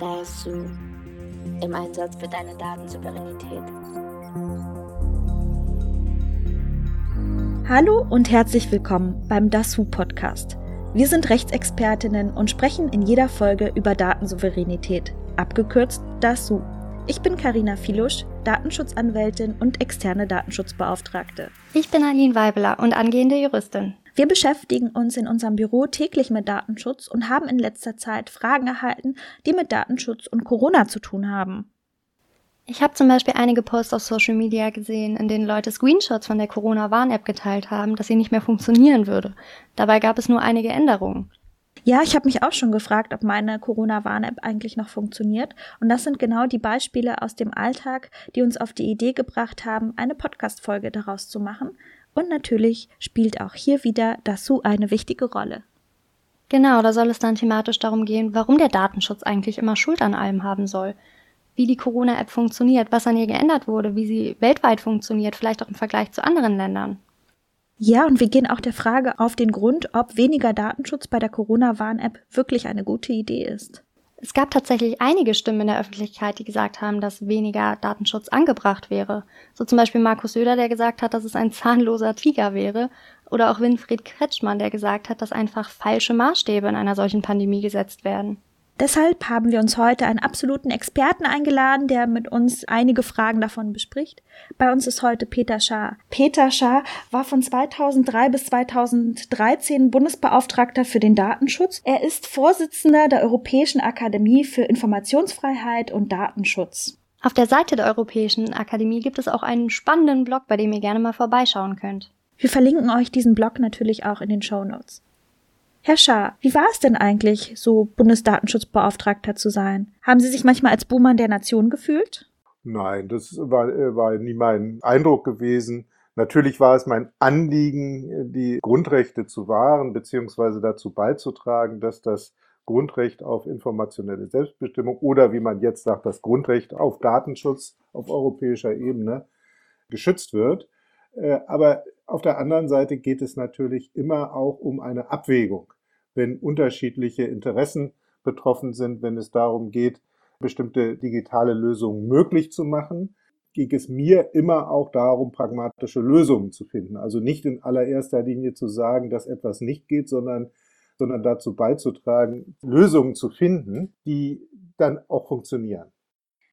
DASU im Einsatz für deine Datensouveränität. Hallo und herzlich willkommen beim DASU Podcast. Wir sind Rechtsexpertinnen und sprechen in jeder Folge über Datensouveränität, abgekürzt DASU. Ich bin Karina Filusch, Datenschutzanwältin und externe Datenschutzbeauftragte. Ich bin Aline Weibeler und angehende Juristin. Wir beschäftigen uns in unserem Büro täglich mit Datenschutz und haben in letzter Zeit Fragen erhalten, die mit Datenschutz und Corona zu tun haben. Ich habe zum Beispiel einige Posts auf Social Media gesehen, in denen Leute Screenshots von der Corona-Warn-App geteilt haben, dass sie nicht mehr funktionieren würde. Dabei gab es nur einige Änderungen. Ja, ich habe mich auch schon gefragt, ob meine Corona-Warn-App eigentlich noch funktioniert. Und das sind genau die Beispiele aus dem Alltag, die uns auf die Idee gebracht haben, eine Podcast-Folge daraus zu machen. Und natürlich spielt auch hier wieder DASU eine wichtige Rolle. Genau, da soll es dann thematisch darum gehen, warum der Datenschutz eigentlich immer Schuld an allem haben soll. Wie die Corona-App funktioniert, was an ihr geändert wurde, wie sie weltweit funktioniert, vielleicht auch im Vergleich zu anderen Ländern. Ja, und wir gehen auch der Frage auf den Grund, ob weniger Datenschutz bei der Corona-Warn-App wirklich eine gute Idee ist. Es gab tatsächlich einige Stimmen in der Öffentlichkeit, die gesagt haben, dass weniger Datenschutz angebracht wäre. So zum Beispiel Markus Söder, der gesagt hat, dass es ein zahnloser Tiger wäre. Oder auch Winfried Kretschmann, der gesagt hat, dass einfach falsche Maßstäbe in einer solchen Pandemie gesetzt werden. Deshalb haben wir uns heute einen absoluten Experten eingeladen, der mit uns einige Fragen davon bespricht. Bei uns ist heute Peter Schaar. Peter Schaar war von 2003 bis 2013 Bundesbeauftragter für den Datenschutz. Er ist Vorsitzender der Europäischen Akademie für Informationsfreiheit und Datenschutz. Auf der Seite der Europäischen Akademie gibt es auch einen spannenden Blog, bei dem ihr gerne mal vorbeischauen könnt. Wir verlinken euch diesen Blog natürlich auch in den Show Notes. Herr Schaar, wie war es denn eigentlich, so Bundesdatenschutzbeauftragter zu sein? Haben Sie sich manchmal als Buhmann der Nation gefühlt? Nein, das war, äh, war nie mein Eindruck gewesen. Natürlich war es mein Anliegen, die Grundrechte zu wahren, beziehungsweise dazu beizutragen, dass das Grundrecht auf informationelle Selbstbestimmung oder wie man jetzt sagt, das Grundrecht auf Datenschutz auf europäischer Ebene geschützt wird. Äh, aber auf der anderen Seite geht es natürlich immer auch um eine Abwägung, wenn unterschiedliche Interessen betroffen sind, wenn es darum geht, bestimmte digitale Lösungen möglich zu machen, ging es mir immer auch darum, pragmatische Lösungen zu finden. Also nicht in allererster Linie zu sagen, dass etwas nicht geht, sondern, sondern dazu beizutragen, Lösungen zu finden, die dann auch funktionieren.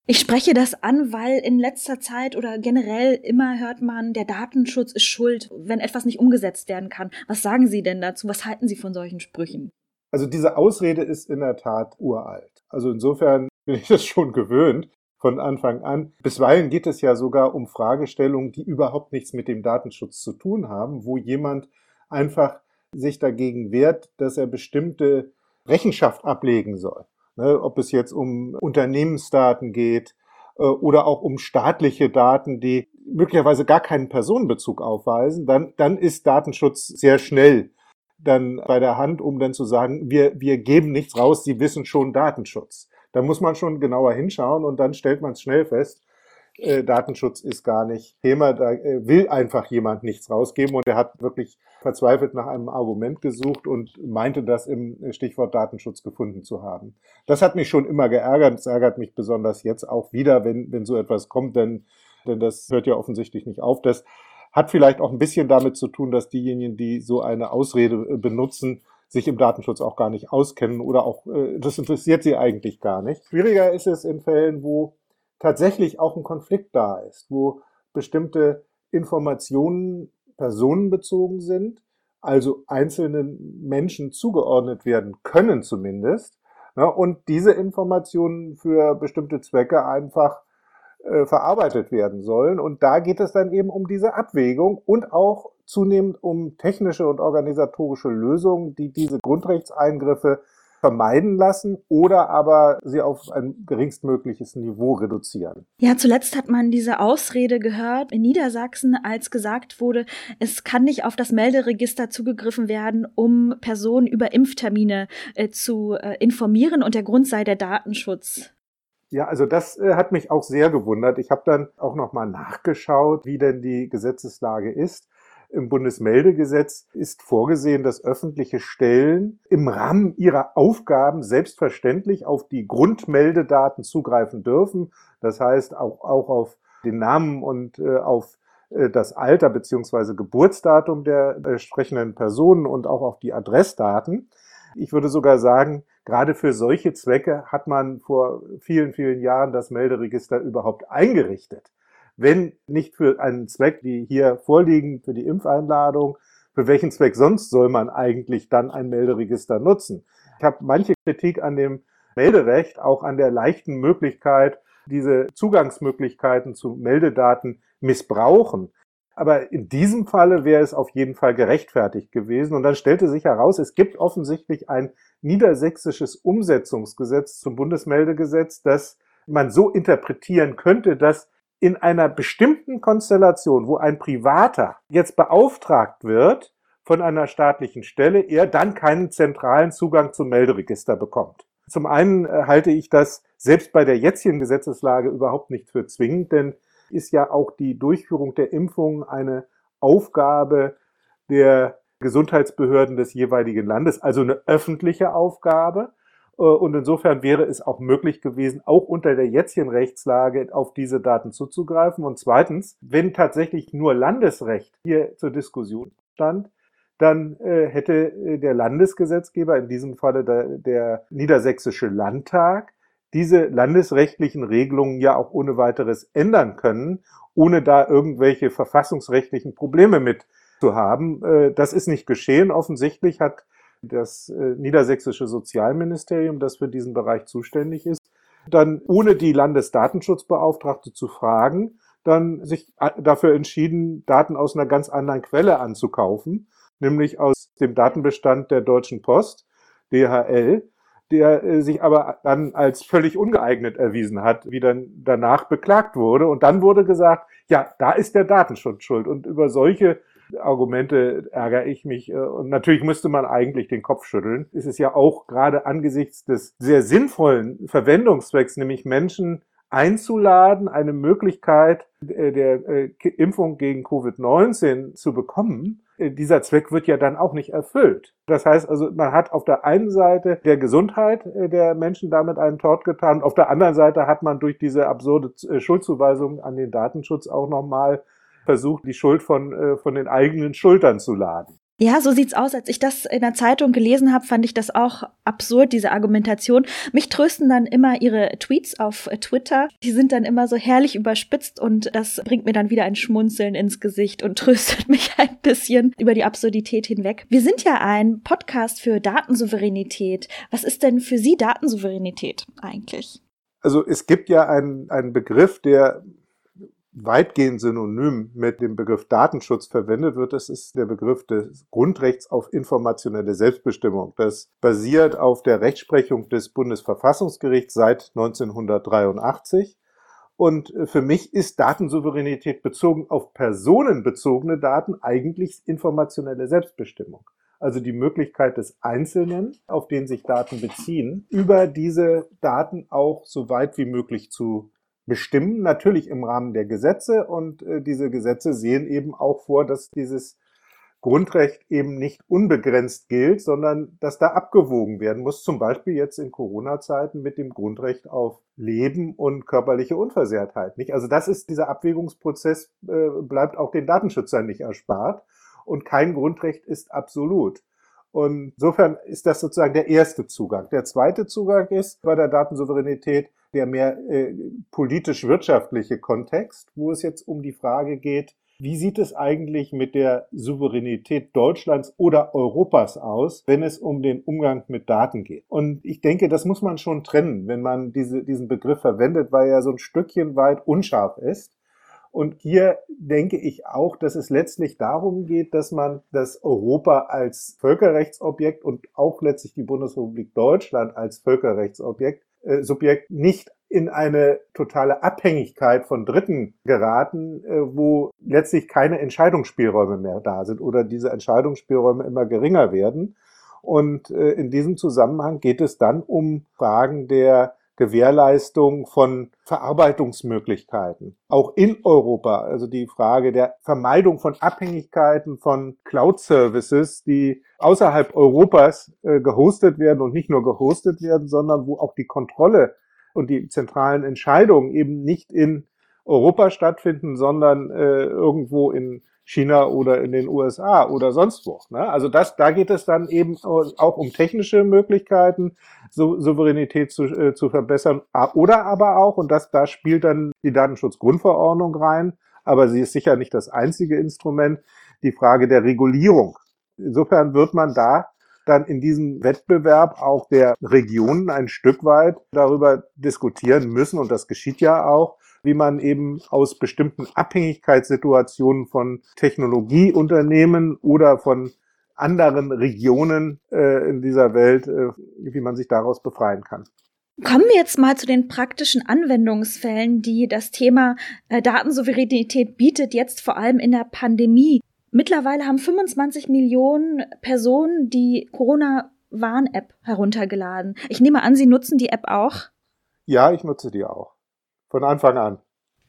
Ich spreche das an, weil in letzter Zeit oder generell immer hört man, der Datenschutz ist schuld, wenn etwas nicht umgesetzt werden kann. Was sagen Sie denn dazu? Was halten Sie von solchen Sprüchen? Also diese Ausrede ist in der Tat uralt. Also insofern bin ich das schon gewöhnt von Anfang an. Bisweilen geht es ja sogar um Fragestellungen, die überhaupt nichts mit dem Datenschutz zu tun haben, wo jemand einfach sich dagegen wehrt, dass er bestimmte Rechenschaft ablegen soll ne, ob es jetzt um Unternehmensdaten geht äh, oder auch um staatliche Daten, die möglicherweise gar keinen Personenbezug aufweisen, dann, dann ist Datenschutz sehr schnell dann bei der Hand, um dann zu sagen, wir, wir geben nichts raus, Sie wissen schon Datenschutz. Da muss man schon genauer hinschauen und dann stellt man es schnell fest, äh, Datenschutz ist gar nicht Thema, da äh, will einfach jemand nichts rausgeben und er hat wirklich verzweifelt nach einem Argument gesucht und meinte das im Stichwort Datenschutz gefunden zu haben. Das hat mich schon immer geärgert, es ärgert mich besonders jetzt auch wieder, wenn, wenn so etwas kommt, denn, denn das hört ja offensichtlich nicht auf. Das hat vielleicht auch ein bisschen damit zu tun, dass diejenigen, die so eine Ausrede äh, benutzen, sich im Datenschutz auch gar nicht auskennen oder auch, das interessiert sie eigentlich gar nicht. Schwieriger ist es in Fällen, wo tatsächlich auch ein Konflikt da ist, wo bestimmte Informationen personenbezogen sind, also einzelnen Menschen zugeordnet werden können zumindest, ne, und diese Informationen für bestimmte Zwecke einfach äh, verarbeitet werden sollen. Und da geht es dann eben um diese Abwägung und auch zunehmend um technische und organisatorische Lösungen, die diese Grundrechtseingriffe vermeiden lassen oder aber sie auf ein geringstmögliches Niveau reduzieren. Ja, zuletzt hat man diese Ausrede gehört in Niedersachsen, als gesagt wurde, es kann nicht auf das Melderegister zugegriffen werden, um Personen über Impftermine äh, zu äh, informieren und der Grund sei der Datenschutz. Ja, also das äh, hat mich auch sehr gewundert. Ich habe dann auch noch mal nachgeschaut, wie denn die Gesetzeslage ist. Im Bundesmeldegesetz ist vorgesehen, dass öffentliche Stellen im Rahmen ihrer Aufgaben selbstverständlich auf die Grundmeldedaten zugreifen dürfen. Das heißt auch, auch auf den Namen und äh, auf äh, das Alter beziehungsweise Geburtsdatum der entsprechenden Personen und auch auf die Adressdaten. Ich würde sogar sagen, gerade für solche Zwecke hat man vor vielen, vielen Jahren das Melderegister überhaupt eingerichtet. Wenn nicht für einen Zweck, die hier vorliegen, für die Impfeinladung, für welchen Zweck sonst soll man eigentlich dann ein Melderegister nutzen? Ich habe manche Kritik an dem Melderecht, auch an der leichten Möglichkeit, diese Zugangsmöglichkeiten zu Meldedaten missbrauchen. Aber in diesem Falle wäre es auf jeden Fall gerechtfertigt gewesen. Und dann stellte sich heraus, es gibt offensichtlich ein niedersächsisches Umsetzungsgesetz zum Bundesmeldegesetz, das man so interpretieren könnte, dass in einer bestimmten Konstellation, wo ein Privater jetzt beauftragt wird von einer staatlichen Stelle, er dann keinen zentralen Zugang zum Melderegister bekommt. Zum einen äh, halte ich das selbst bei der jetzigen Gesetzeslage überhaupt nicht für zwingend, denn ist ja auch die Durchführung der Impfung eine Aufgabe der Gesundheitsbehörden des jeweiligen Landes, also eine öffentliche Aufgabe. Äh, und insofern wäre es auch möglich gewesen, auch unter der jetzigen Rechtslage auf diese Daten zuzugreifen. Und zweitens, wenn tatsächlich nur Landesrecht hier zur Diskussion stand, dann äh, hätte äh, der Landesgesetzgeber, in diesem Falle der, der Niedersächsische Landtag, diese landesrechtlichen Regelungen ja auch ohne weiteres ändern können, ohne da irgendwelche verfassungsrechtlichen Probleme mit zu haben. Das ist nicht geschehen. Offensichtlich hat das äh, niedersächsische Sozialministerium, das für diesen Bereich zuständig ist, dann ohne die Landesdatenschutzbeauftragte zu fragen, dann sich äh, dafür entschieden, Daten aus einer ganz anderen Quelle anzukaufen, nämlich aus dem Datenbestand der Deutschen Post, DHL, der äh, sich aber dann als völlig ungeeignet erwiesen hat, wie dann danach beklagt wurde. Und dann wurde gesagt, ja, da ist der Datenschutz schuld. Und über solche Argumente ärgere ich mich. Äh, und natürlich müsste man eigentlich den Kopf schütteln. Es ist ja auch gerade angesichts des sehr sinnvollen Verwendungszwecks, nämlich Menschen einzuladen, eine Möglichkeit äh, der Impfung gegen Covid-19 zu bekommen, äh, dieser Zweck wird ja dann auch nicht erfüllt. Das heißt also, man hat auf der einen Seite der Gesundheit äh, der Menschen damit einen Tort getan, auf der anderen Seite hat man durch diese absurde äh, Schuldzuweisung an den Datenschutz auch nochmal versucht, die Schuld von, von den eigenen Schultern zu laden. Ja, so sieht's aus. Als ich das in der Zeitung gelesen habe, fand ich das auch absurd, diese Argumentation. Mich trösten dann immer ihre Tweets auf Twitter. Die sind dann immer so herrlich überspitzt und das bringt mir dann wieder ein Schmunzeln ins Gesicht und tröstet mich ein bisschen über die Absurdität hinweg. Wir sind ja ein Podcast für Datensouveränität. Was ist denn für Sie Datensouveränität eigentlich? Also es gibt ja einen, einen Begriff, der weitgehend synonym mit dem Begriff Datenschutz verwendet wird. Das ist der Begriff des Grundrechts auf informationelle Selbstbestimmung. Das basiert auf der Rechtsprechung des Bundesverfassungsgerichts seit 1983. Und für mich ist Datensouveränität bezogen auf personenbezogene Daten eigentlich informationelle Selbstbestimmung. Also die Möglichkeit des Einzelnen, auf den sich Daten beziehen, über diese Daten auch so weit wie möglich zu bestimmen, natürlich im Rahmen der Gesetze. Und äh, diese Gesetze sehen eben auch vor, dass dieses Grundrecht eben nicht unbegrenzt gilt, sondern dass da abgewogen werden muss, zum Beispiel jetzt in Corona-Zeiten mit dem Grundrecht auf Leben und körperliche Unversehrtheit. Nicht? Also das ist dieser Abwägungsprozess, äh, bleibt auch den Datenschützern nicht erspart und kein Grundrecht ist absolut. Und insofern ist das sozusagen der erste Zugang. Der zweite Zugang ist bei der Datensouveränität, der mehr äh, politisch-wirtschaftliche Kontext, wo es jetzt um die Frage geht, wie sieht es eigentlich mit der Souveränität Deutschlands oder Europas aus, wenn es um den Umgang mit Daten geht? Und ich denke, das muss man schon trennen, wenn man diese, diesen Begriff verwendet, weil er so ein Stückchen weit unscharf ist. Und hier denke ich auch, dass es letztlich darum geht, dass man das Europa als Völkerrechtsobjekt und auch letztlich die Bundesrepublik Deutschland als Völkerrechtsobjekt äh, Subjekt nicht in eine totale Abhängigkeit von Dritten geraten, äh, wo letztlich keine Entscheidungsspielräume mehr da sind oder diese Entscheidungsspielräume immer geringer werden. Und äh, in diesem Zusammenhang geht es dann um Fragen der Gewährleistung von Verarbeitungsmöglichkeiten, auch in Europa. Also die Frage der Vermeidung von Abhängigkeiten von Cloud-Services, die außerhalb Europas äh, gehostet werden und nicht nur gehostet werden, sondern wo auch die Kontrolle und die zentralen Entscheidungen eben nicht in Europa stattfinden, sondern äh, irgendwo in China oder in den USA oder sonst wo. Ne? Also das, da geht es dann eben auch um technische Möglichkeiten, so, Souveränität zu, äh, zu verbessern. Oder aber auch, und das, da spielt dann die Datenschutzgrundverordnung rein, aber sie ist sicher nicht das einzige Instrument, die Frage der Regulierung. Insofern wird man da dann in diesem Wettbewerb auch der Regionen ein Stück weit darüber diskutieren müssen, und das geschieht ja auch, wie man eben aus bestimmten Abhängigkeitssituationen von Technologieunternehmen oder von anderen Regionen äh, in dieser Welt, äh, wie man sich daraus befreien kann. Kommen wir jetzt mal zu den praktischen Anwendungsfällen, die das Thema äh, Datensouveränität bietet, jetzt vor allem in der Pandemie. Mittlerweile haben 25 Millionen Personen die Corona-Warn-App heruntergeladen. Ich nehme an, Sie nutzen die App auch? Ja, ich nutze die auch. Von Anfang an.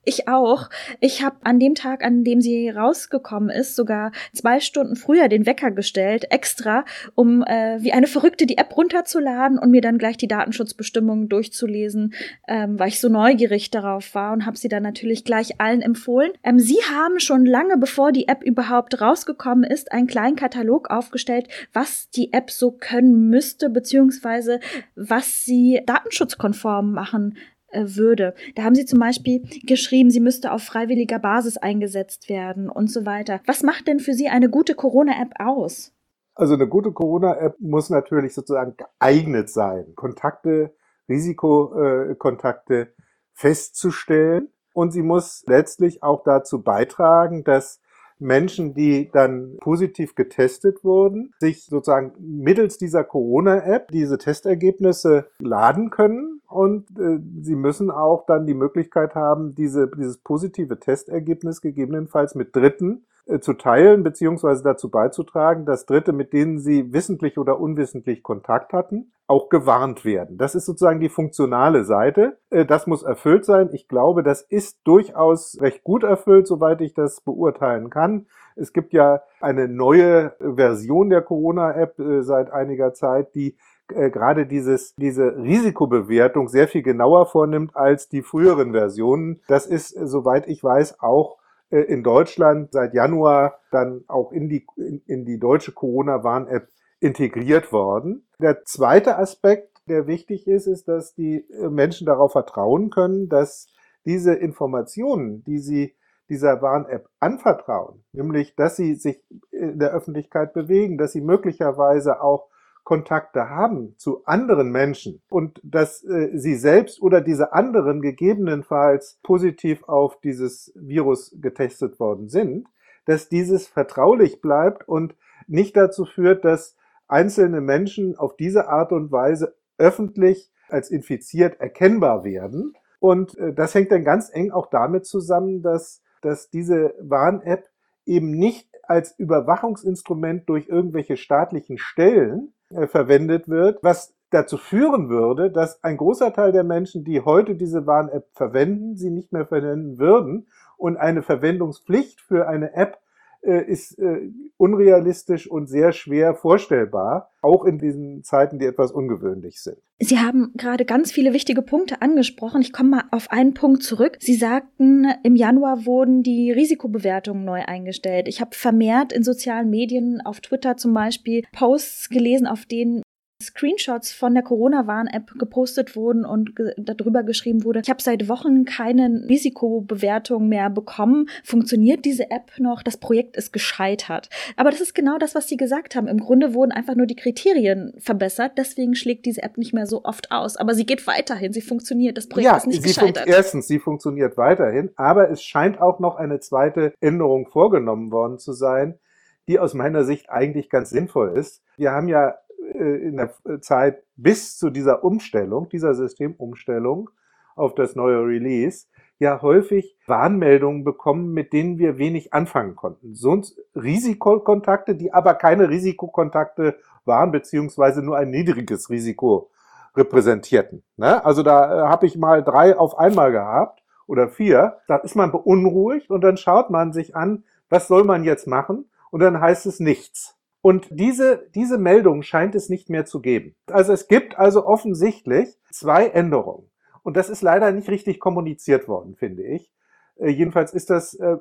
Ich auch. Ich habe an dem Tag, an dem sie rausgekommen ist, sogar zwei Stunden früher den Wecker gestellt, extra, um äh, wie eine Verrückte die App runterzuladen und mir dann gleich die Datenschutzbestimmungen durchzulesen, ähm, weil ich so neugierig darauf war und habe sie dann natürlich gleich allen empfohlen. Ähm, sie haben schon lange, bevor die App überhaupt rausgekommen ist, einen kleinen Katalog aufgestellt, was die App so können müsste, beziehungsweise was sie datenschutzkonform machen würde. Da haben sie zum Beispiel geschrieben, sie müsste auf freiwilliger Basis eingesetzt werden und so weiter. Was macht denn für Sie eine gute Corona-App aus? Also eine gute Corona-App muss natürlich sozusagen geeignet sein, Kontakte, Risikokontakte festzustellen und sie muss letztlich auch dazu beitragen, dass Menschen, die dann positiv getestet wurden, sich sozusagen mittels dieser Corona-App diese Testergebnisse laden können und äh, sie müssen auch dann die Möglichkeit haben, diese, dieses positive Testergebnis gegebenenfalls mit Dritten äh, zu teilen beziehungsweise dazu beizutragen, dass Dritte, mit denen sie wissentlich oder unwissentlich Kontakt hatten, auch gewarnt werden. Das ist sozusagen die funktionale Seite. Äh, das muss erfüllt sein. Ich glaube, das ist durchaus recht gut erfüllt, soweit ich das beurteilen kann. Es gibt ja eine neue Version der Corona-App äh, seit einiger Zeit, die gerade dieses, diese Risikobewertung sehr viel genauer vornimmt als die früheren Versionen. Das ist, soweit ich weiß, auch äh, in Deutschland seit Januar dann auch in die, in, in die deutsche Corona-Warn-App integriert worden. Der zweite Aspekt, der wichtig ist, ist, dass die äh, Menschen darauf vertrauen können, dass diese Informationen, die sie dieser Warn-App anvertrauen, nämlich dass sie sich in der Öffentlichkeit bewegen, dass sie möglicherweise auch Kontakte haben zu anderen Menschen und dass äh, sie selbst oder diese anderen gegebenenfalls positiv auf dieses Virus getestet worden sind, dass dieses vertraulich bleibt und nicht dazu führt, dass einzelne Menschen auf diese Art und Weise öffentlich als infiziert erkennbar werden. Und äh, das hängt dann ganz eng auch damit zusammen, dass, dass diese Warn-App eben nicht als Überwachungsinstrument durch irgendwelche staatlichen Stellen verwendet wird, was dazu führen würde, dass ein großer Teil der Menschen, die heute diese Warn-App verwenden, sie nicht mehr verwenden würden und eine Verwendungspflicht für eine App äh, ist äh, unrealistisch und sehr schwer vorstellbar, auch in diesen Zeiten, die etwas ungewöhnlich sind. Sie haben gerade ganz viele wichtige Punkte angesprochen. Ich komme mal auf einen Punkt zurück. Sie sagten, im Januar wurden die Risikobewertungen neu eingestellt. Ich habe vermehrt in sozialen Medien, auf Twitter zum Beispiel, Posts gelesen, auf denen Screenshots von der Corona-Warn-App gepostet wurden und ge darüber geschrieben wurde, ich habe seit Wochen keine Risikobewertung mehr bekommen. Funktioniert diese App noch? Das Projekt ist gescheitert. Aber das ist genau das, was Sie gesagt haben. Im Grunde wurden einfach nur die Kriterien verbessert. Deswegen schlägt diese App nicht mehr so oft aus. Aber sie geht weiterhin. Sie funktioniert. Das Projekt ja, ist nicht sie gescheitert. Erstens, sie funktioniert weiterhin. Aber es scheint auch noch eine zweite Änderung vorgenommen worden zu sein, die aus meiner Sicht eigentlich ganz sinnvoll ist. Wir haben ja in der Zeit bis zu dieser Umstellung, dieser Systemumstellung auf das neue Release, ja häufig Warnmeldungen bekommen, mit denen wir wenig anfangen konnten. Sonst Risikokontakte, die aber keine Risikokontakte waren, beziehungsweise nur ein niedriges Risiko repräsentierten. Ne? Also da äh, habe ich mal drei auf einmal gehabt oder vier. Da ist man beunruhigt und dann schaut man sich an, was soll man jetzt machen? Und dann heißt es nichts. Und diese, diese Meldung scheint es nicht mehr zu geben. Also es gibt also offensichtlich zwei Änderungen. Und das ist leider nicht richtig kommuniziert worden, finde ich. Äh, jedenfalls ist das äh,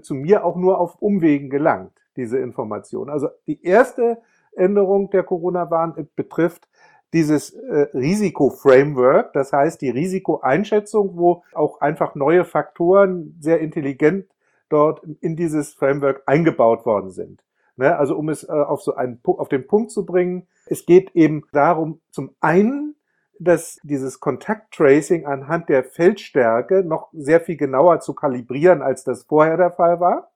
zu mir auch nur auf Umwegen gelangt, diese Information. Also die erste Änderung der Corona-Warn betrifft dieses äh, Risiko-Framework, das heißt die Risikoeinschätzung, wo auch einfach neue Faktoren sehr intelligent dort in dieses Framework eingebaut worden sind. Ne? Also um es äh, auf so einen auf den Punkt zu bringen, es geht eben darum, zum einen, dass dieses Kontakttracing anhand der Feldstärke noch sehr viel genauer zu kalibrieren, als das vorher der Fall war.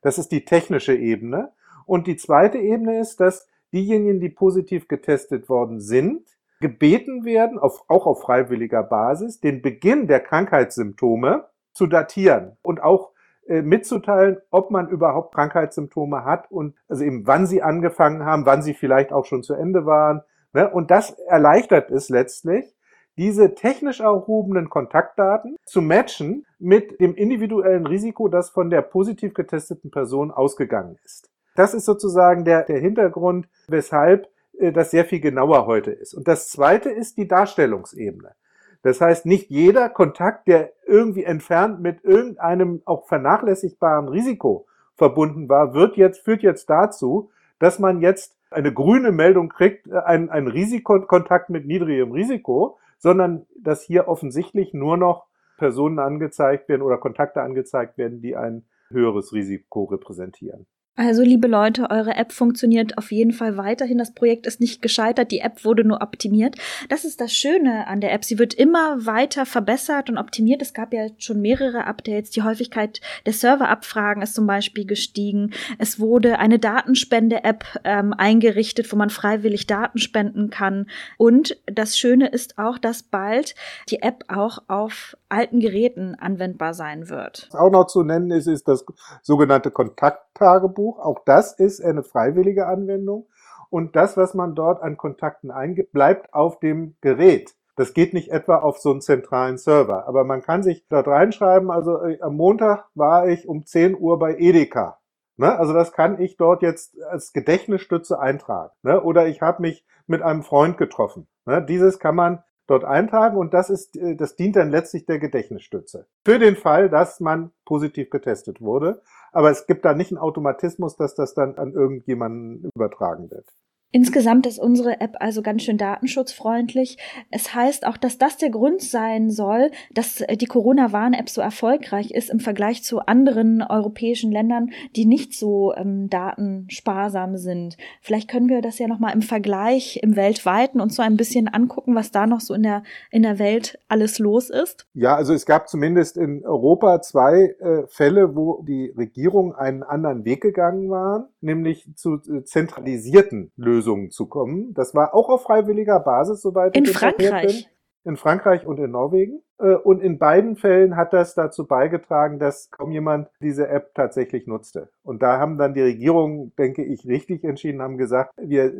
Das ist die technische Ebene. Und die zweite Ebene ist, dass diejenigen, die positiv getestet worden sind, gebeten werden, auf, auch auf freiwilliger Basis, den Beginn der Krankheitssymptome zu datieren und auch mitzuteilen, ob man überhaupt Krankheitssymptome hat und also eben wann sie angefangen haben, wann sie vielleicht auch schon zu Ende waren. Ne? Und das erleichtert es letztlich, diese technisch erhobenen Kontaktdaten zu matchen mit dem individuellen Risiko, das von der positiv getesteten Person ausgegangen ist. Das ist sozusagen der, der Hintergrund, weshalb äh, das sehr viel genauer heute ist. Und das zweite ist die Darstellungsebene. Das heißt, nicht jeder Kontakt, der irgendwie entfernt mit irgendeinem auch vernachlässigbaren Risiko verbunden war, wird jetzt, führt jetzt dazu, dass man jetzt eine grüne Meldung kriegt, äh, ein, ein Risikokontakt mit niedrigem Risiko, sondern dass hier offensichtlich nur noch Personen angezeigt werden oder Kontakte angezeigt werden, die ein höheres Risiko repräsentieren. Also, liebe Leute, eure App funktioniert auf jeden Fall weiterhin. Das Projekt ist nicht gescheitert, die App wurde nur optimiert. Das ist das Schöne an der App. Sie wird immer weiter verbessert und optimiert. Es gab ja schon mehrere Updates. Die Häufigkeit der Serverabfragen ist zum Beispiel gestiegen. Es wurde eine Datenspende-App ähm, eingerichtet, wo man freiwillig Daten spenden kann. Und das Schöne ist auch, dass bald die App auch auf alten Geräten anwendbar sein wird. Was auch noch zu nennen ist, ist das sogenannte Kontakttagebuch. Auch das ist eine freiwillige Anwendung. Und das, was man dort an Kontakten eingibt, bleibt auf dem Gerät. Das geht nicht etwa auf so einen zentralen Server. Aber man kann sich dort reinschreiben, also äh, am Montag war ich um 10 Uhr bei Edeka. Ne? Also das kann ich dort jetzt als Gedächtnisstütze eintragen. Ne? Oder ich habe mich mit einem Freund getroffen. Ne? Dieses kann man dort eintragen und das ist, äh, das dient dann letztlich der Gedächtnisstütze. Für den Fall, dass man positiv getestet wurde. Aber es gibt da nicht einen Automatismus, dass das dann an irgendjemanden übertragen wird. Insgesamt ist unsere App also ganz schön datenschutzfreundlich. Es heißt auch, dass das der Grund sein soll, dass die Corona-Warn-App so erfolgreich ist im Vergleich zu anderen europäischen Ländern, die nicht so ähm, datensparsam sind. Vielleicht können wir das ja nochmal im Vergleich im weltweiten und so ein bisschen angucken, was da noch so in der, in der Welt alles los ist. Ja, also es gab zumindest in Europa zwei äh, Fälle, wo die Regierung einen anderen Weg gegangen waren, nämlich zu äh, zentralisierten Lösungen. Lösungen zu kommen. Das war auch auf freiwilliger Basis, soweit in ich Frankreich. bin. In Frankreich und in Norwegen. Äh, und in beiden Fällen hat das dazu beigetragen, dass kaum jemand diese App tatsächlich nutzte. Und da haben dann die Regierungen, denke ich, richtig entschieden, haben gesagt, wir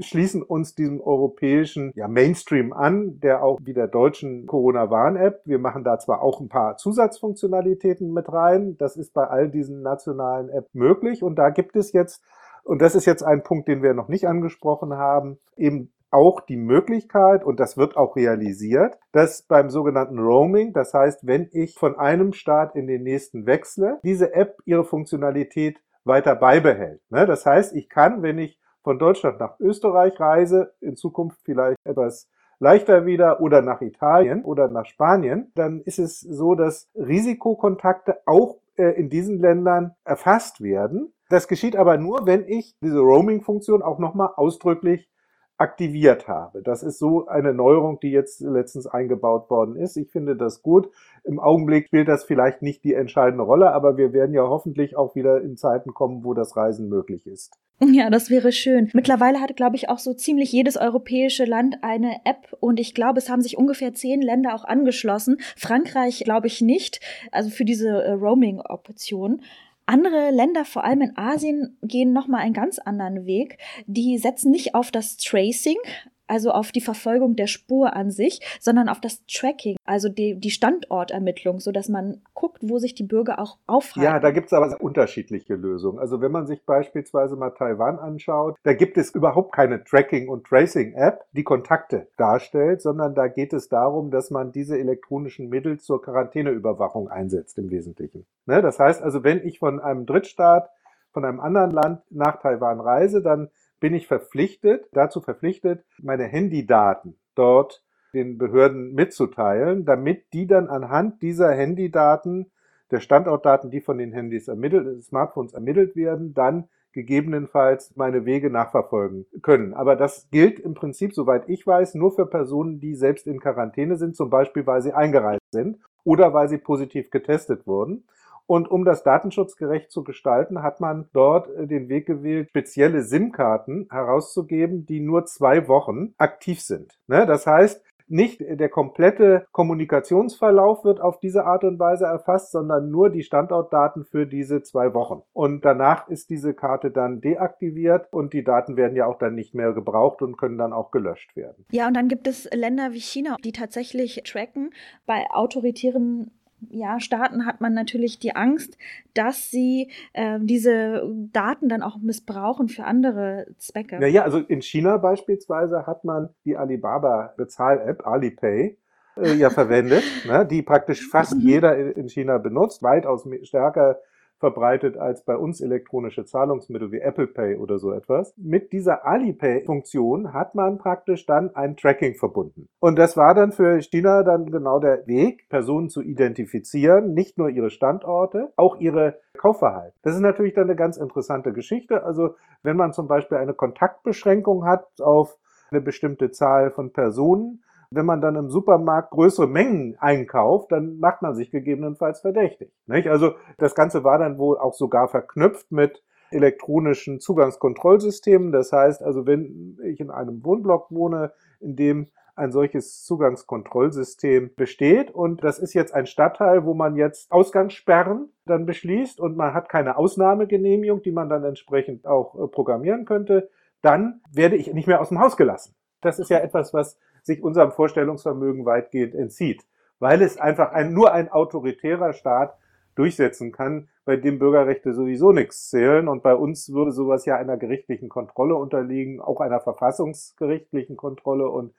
schließen uns diesem europäischen ja, Mainstream an, der auch wie der deutschen Corona-Warn-App. Wir machen da zwar auch ein paar Zusatzfunktionalitäten mit rein. Das ist bei all diesen nationalen Apps möglich. Und da gibt es jetzt und das ist jetzt ein Punkt, den wir noch nicht angesprochen haben, eben auch die Möglichkeit, und das wird auch realisiert, dass beim sogenannten Roaming, das heißt, wenn ich von einem Staat in den nächsten wechsle, diese App ihre Funktionalität weiter beibehält. Ne? Das heißt, ich kann, wenn ich von Deutschland nach Österreich reise, in Zukunft vielleicht etwas leichter wieder oder nach Italien oder nach Spanien, dann ist es so, dass Risikokontakte auch äh, in diesen Ländern erfasst werden das geschieht aber nur, wenn ich diese Roaming-Funktion auch nochmal ausdrücklich aktiviert habe. Das ist so eine Neuerung, die jetzt letztens eingebaut worden ist. Ich finde das gut. Im Augenblick spielt das vielleicht nicht die entscheidende Rolle, aber wir werden ja hoffentlich auch wieder in Zeiten kommen, wo das Reisen möglich ist. Ja, das wäre schön. Mittlerweile hat, glaube ich, auch so ziemlich jedes europäische Land eine App und ich glaube, es haben sich ungefähr zehn Länder auch angeschlossen. Frankreich glaube ich nicht, also für diese äh, Roaming-Option. Andere Länder, vor allem in Asien, gehen nochmal einen ganz anderen Weg. Die setzen nicht auf das Tracing, also auf die Verfolgung der Spur an sich, sondern auf das Tracking, also die, die Standortermittlung, so dass man guckt, wo sich die Bürger auch aufhalten. Ja, da gibt es aber unterschiedliche Lösungen. Also wenn man sich beispielsweise mal Taiwan anschaut, da gibt es überhaupt keine Tracking- und Tracing-App, die Kontakte darstellt, sondern da geht es darum, dass man diese elektronischen Mittel zur Quarantäneüberwachung einsetzt im Wesentlichen. Ne? Das heißt also, wenn ich von einem Drittstaat, von einem anderen Land nach Taiwan reise, dann bin ich verpflichtet, dazu verpflichtet, meine Handydaten dort den Behörden mitzuteilen, damit die dann anhand dieser Handydaten, der Standortdaten, die von den Handys ermittelt, Smartphones ermittelt werden, dann gegebenenfalls meine Wege nachverfolgen können. Aber das gilt im Prinzip, soweit ich weiß, nur für Personen, die selbst in Quarantäne sind, zum Beispiel weil sie eingereist sind oder weil sie positiv getestet wurden. Und um das datenschutzgerecht zu gestalten, hat man dort äh, den Weg gewählt, spezielle SIM-Karten herauszugeben, die nur zwei Wochen aktiv sind. Ne? Das heißt, nicht der komplette Kommunikationsverlauf wird auf diese Art und Weise erfasst, sondern nur die Standortdaten für diese zwei Wochen. Und danach ist diese Karte dann deaktiviert und die Daten werden ja auch dann nicht mehr gebraucht und können dann auch gelöscht werden. Ja, und dann gibt es Länder wie China, die tatsächlich tracken bei autoritären ja, Staaten hat man natürlich die Angst, dass sie äh, diese Daten dann auch missbrauchen für andere Zwecke. Ja, ja, also in China beispielsweise hat man die Alibaba-Bezahl-App Alipay äh, ja verwendet, ne, die praktisch fast mhm. jeder in China benutzt, weitaus stärker verbreitet als bei uns elektronische Zahlungsmittel wie Apple Pay oder so etwas. Mit dieser Alipay-Funktion hat man praktisch dann ein Tracking verbunden. Und das war dann für China dann genau der Weg, Personen zu identifizieren, nicht nur ihre Standorte, auch ihre Kaufverhalten. Das ist natürlich dann eine ganz interessante Geschichte. Also wenn man zum Beispiel eine Kontaktbeschränkung hat auf eine bestimmte Zahl von Personen, wenn man dann im Supermarkt größere Mengen einkauft, dann macht man sich gegebenenfalls verdächtig. Nicht? Also das Ganze war dann wohl auch sogar verknüpft mit elektronischen Zugangskontrollsystemen. Das heißt also, wenn ich in einem Wohnblock wohne, in dem ein solches Zugangskontrollsystem besteht. Und das ist jetzt ein Stadtteil, wo man jetzt Ausgangssperren dann beschließt und man hat keine Ausnahmegenehmigung, die man dann entsprechend auch äh, programmieren könnte. Dann werde ich nicht mehr aus dem Haus gelassen. Das ist ja etwas, was sich unserem Vorstellungsvermögen weitgehend entzieht, weil es einfach ein, nur ein autoritärer Staat durchsetzen kann, bei dem Bürgerrechte sowieso nichts zählen. Und bei uns würde sowas ja einer gerichtlichen Kontrolle unterliegen, auch einer verfassungsgerichtlichen Kontrolle. Und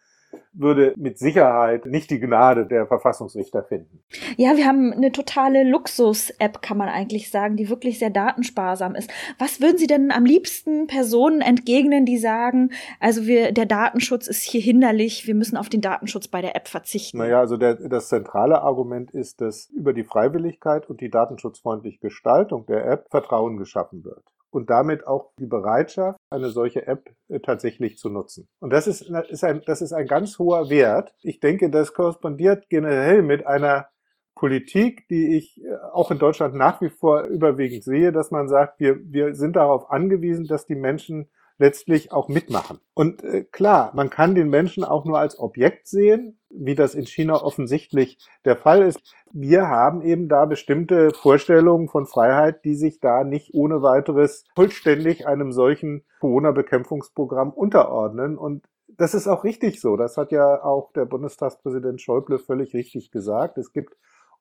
würde mit Sicherheit nicht die Gnade der Verfassungsrichter finden. Ja, wir haben eine totale Luxus-App, kann man eigentlich sagen, die wirklich sehr datensparsam ist. Was würden Sie denn am liebsten Personen entgegnen, die sagen, also wir, der Datenschutz ist hier hinderlich, wir müssen auf den Datenschutz bei der App verzichten? Naja, also der, das zentrale Argument ist, dass über die Freiwilligkeit und die datenschutzfreundliche Gestaltung der App Vertrauen geschaffen wird und damit auch die Bereitschaft, eine solche App äh, tatsächlich zu nutzen. Und das ist, ist ein, das ist ein ganz hoher Wert. Ich denke, das korrespondiert generell mit einer Politik, die ich äh, auch in Deutschland nach wie vor überwiegend sehe, dass man sagt, wir, wir sind darauf angewiesen, dass die Menschen letztlich auch mitmachen. Und äh, klar, man kann den Menschen auch nur als Objekt sehen, wie das in China offensichtlich der Fall ist. Wir haben eben da bestimmte Vorstellungen von Freiheit, die sich da nicht ohne weiteres vollständig einem solchen Corona-Bekämpfungsprogramm unterordnen. Und das ist auch richtig so. Das hat ja auch der Bundestagspräsident Schäuble völlig richtig gesagt. Es gibt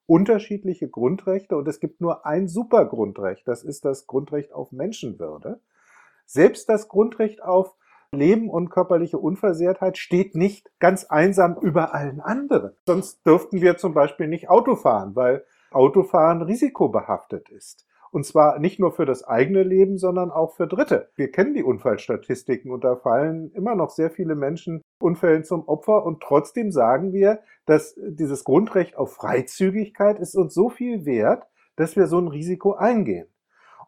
unterschiedliche Grundrechte und es gibt nur ein Supergrundrecht. Das ist das Grundrecht auf Menschenwürde. Selbst das Grundrecht auf Leben und körperliche Unversehrtheit steht nicht ganz einsam über allen anderen. Sonst dürften wir zum Beispiel nicht Auto fahren, weil Autofahren risikobehaftet ist. Und zwar nicht nur für das eigene Leben, sondern auch für Dritte. Wir kennen die Unfallstatistiken und da fallen immer noch sehr viele Menschen Unfällen zum Opfer. Und trotzdem sagen wir, dass dieses Grundrecht auf Freizügigkeit ist uns so viel wert, dass wir so ein Risiko eingehen.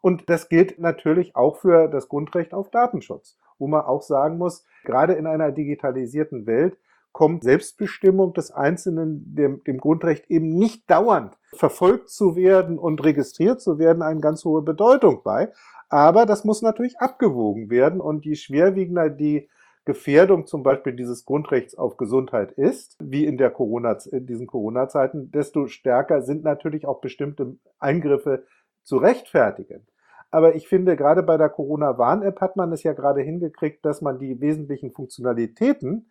Und das gilt natürlich auch für das Grundrecht auf Datenschutz, wo man auch sagen muss, gerade in einer digitalisierten Welt kommt Selbstbestimmung des Einzelnen dem, dem Grundrecht eben nicht dauernd verfolgt zu werden und registriert zu werden eine ganz hohe Bedeutung bei. Aber das muss natürlich abgewogen werden und je schwerwiegender die Gefährdung zum Beispiel dieses Grundrechts auf Gesundheit ist, wie in, der Corona, in diesen Corona-Zeiten, desto stärker sind natürlich auch bestimmte Eingriffe zu rechtfertigen. Aber ich finde, gerade bei der Corona-Warn-App hat man es ja gerade hingekriegt, dass man die wesentlichen Funktionalitäten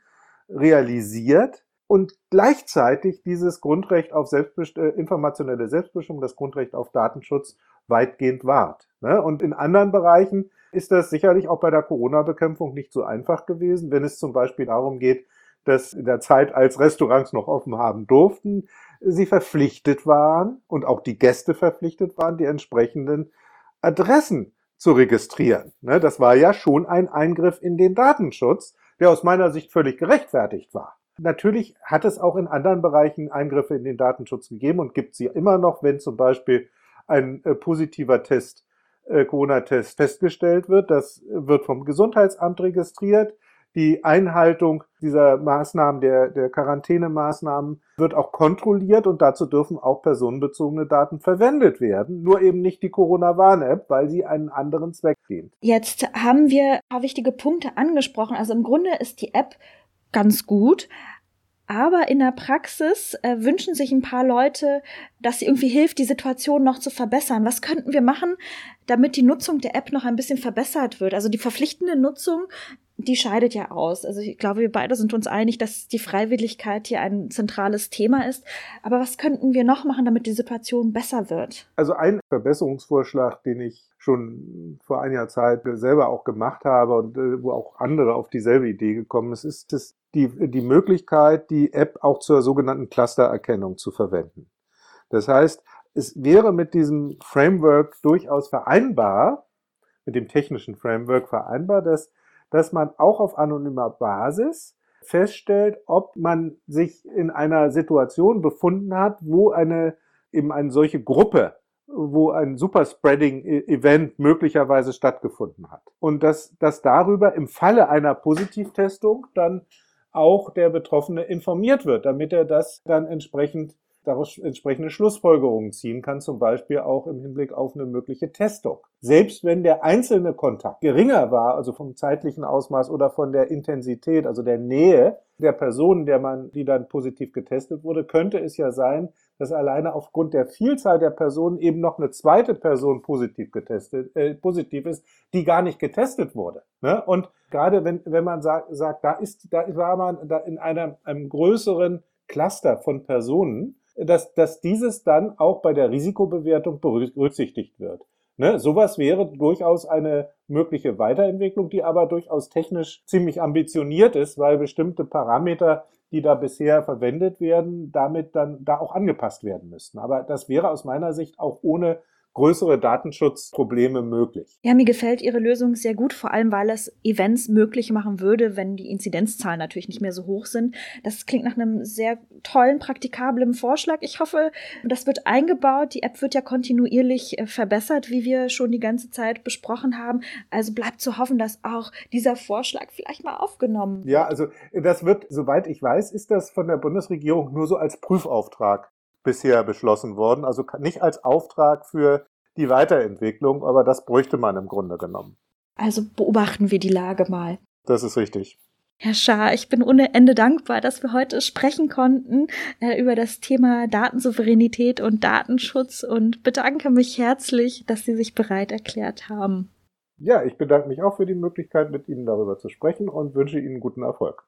realisiert und gleichzeitig dieses Grundrecht auf Selbstbest äh, informationelle Selbstbestimmung, das Grundrecht auf Datenschutz weitgehend wahrt. Ne? Und in anderen Bereichen ist das sicherlich auch bei der Corona-Bekämpfung nicht so einfach gewesen, wenn es zum Beispiel darum geht, dass in der Zeit, als Restaurants noch offen haben durften, sie verpflichtet waren und auch die Gäste verpflichtet waren, die entsprechenden Adressen zu registrieren. Ne? Das war ja schon ein Eingriff in den Datenschutz, der aus meiner Sicht völlig gerechtfertigt war. Natürlich hat es auch in anderen Bereichen Eingriffe in den Datenschutz gegeben und gibt sie immer noch, wenn zum Beispiel ein äh, positiver Test, äh, Corona-Test festgestellt wird. Das wird vom Gesundheitsamt registriert. Die Einhaltung dieser Maßnahmen, der, der Quarantänemaßnahmen, wird auch kontrolliert und dazu dürfen auch personenbezogene Daten verwendet werden. Nur eben nicht die Corona-Warn-App, weil sie einen anderen Zweck dient. Jetzt haben wir ein paar wichtige Punkte angesprochen. Also im Grunde ist die App ganz gut. Aber in der Praxis äh, wünschen sich ein paar Leute, dass sie irgendwie hilft, die Situation noch zu verbessern. Was könnten wir machen, damit die Nutzung der App noch ein bisschen verbessert wird? Also die verpflichtende Nutzung, die scheidet ja aus. Also ich glaube, wir beide sind uns einig, dass die Freiwilligkeit hier ein zentrales Thema ist. Aber was könnten wir noch machen, damit die Situation besser wird? Also ein Verbesserungsvorschlag, den ich schon vor einiger Zeit selber auch gemacht habe und äh, wo auch andere auf dieselbe Idee gekommen ist, ist die, die Möglichkeit, die App auch zur sogenannten Clustererkennung zu verwenden. Das heißt, es wäre mit diesem Framework durchaus vereinbar, mit dem technischen Framework vereinbar, dass, dass man auch auf anonymer Basis feststellt, ob man sich in einer Situation befunden hat, wo eine eben eine solche Gruppe, wo ein Superspreading-Event möglicherweise stattgefunden hat. Und dass, dass darüber im Falle einer Positivtestung dann auch der Betroffene informiert wird, damit er das dann entsprechend daraus entsprechende Schlussfolgerungen ziehen kann, zum Beispiel auch im Hinblick auf eine mögliche Testung. Selbst wenn der einzelne Kontakt geringer war, also vom zeitlichen Ausmaß oder von der Intensität, also der Nähe der Person, der man, die dann positiv getestet wurde, könnte es ja sein, dass alleine aufgrund der Vielzahl der Personen eben noch eine zweite Person positiv getestet, äh, positiv ist, die gar nicht getestet wurde. Ne? Und gerade wenn, wenn man sagt, sagt, da ist, da war man da in einem, einem größeren Cluster von Personen, dass, dass dieses dann auch bei der Risikobewertung berücksichtigt wird. Ne, sowas wäre durchaus eine mögliche Weiterentwicklung, die aber durchaus technisch ziemlich ambitioniert ist, weil bestimmte Parameter, die da bisher verwendet werden, damit dann da auch angepasst werden müssten. Aber das wäre aus meiner Sicht auch ohne größere Datenschutzprobleme möglich. Ja, mir gefällt Ihre Lösung sehr gut, vor allem weil es Events möglich machen würde, wenn die Inzidenzzahlen natürlich nicht mehr so hoch sind. Das klingt nach einem sehr tollen, praktikablen Vorschlag. Ich hoffe, das wird eingebaut. Die App wird ja kontinuierlich äh, verbessert, wie wir schon die ganze Zeit besprochen haben. Also bleibt zu hoffen, dass auch dieser Vorschlag vielleicht mal aufgenommen wird. Ja, also das wird, soweit ich weiß, ist das von der Bundesregierung nur so als Prüfauftrag bisher beschlossen worden. Also nicht als Auftrag für die Weiterentwicklung, aber das bräuchte man im Grunde genommen. Also beobachten wir die Lage mal. Das ist richtig. Herr Schaar, ich bin ohne Ende dankbar, dass wir heute sprechen konnten äh, über das Thema Datensouveränität und Datenschutz und bedanke mich herzlich, dass Sie sich bereit erklärt haben. Ja, ich bedanke mich auch für die Möglichkeit, mit Ihnen darüber zu sprechen und wünsche Ihnen guten Erfolg.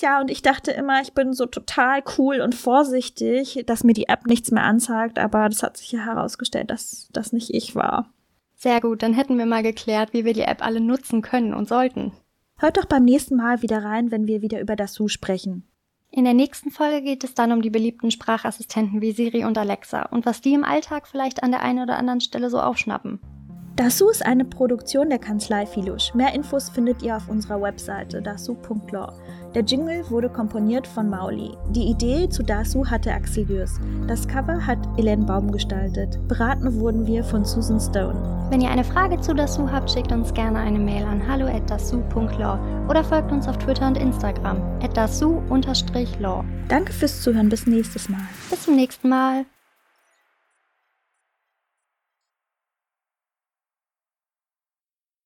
Ja, und ich dachte immer, ich bin so total cool und vorsichtig, dass mir die App nichts mehr anzeigt, aber das hat sich ja herausgestellt, dass das nicht ich war. Sehr gut, dann hätten wir mal geklärt, wie wir die App alle nutzen können und sollten. Hört doch beim nächsten Mal wieder rein, wenn wir wieder über das Su sprechen. In der nächsten Folge geht es dann um die beliebten Sprachassistenten wie Siri und Alexa und was die im Alltag vielleicht an der einen oder anderen Stelle so aufschnappen. Dasu ist eine Produktion der Kanzlei Filusch. Mehr Infos findet ihr auf unserer Webseite dasu.law. Der Jingle wurde komponiert von Mauli. Die Idee zu Dasu hatte Axel Jürs. Das Cover hat Elaine Baum gestaltet. Beraten wurden wir von Susan Stone. Wenn ihr eine Frage zu Dasu habt, schickt uns gerne eine Mail an hallo@dasu.law oder folgt uns auf Twitter und Instagram @dasu_law. Danke fürs Zuhören, bis nächstes Mal. Bis zum nächsten Mal.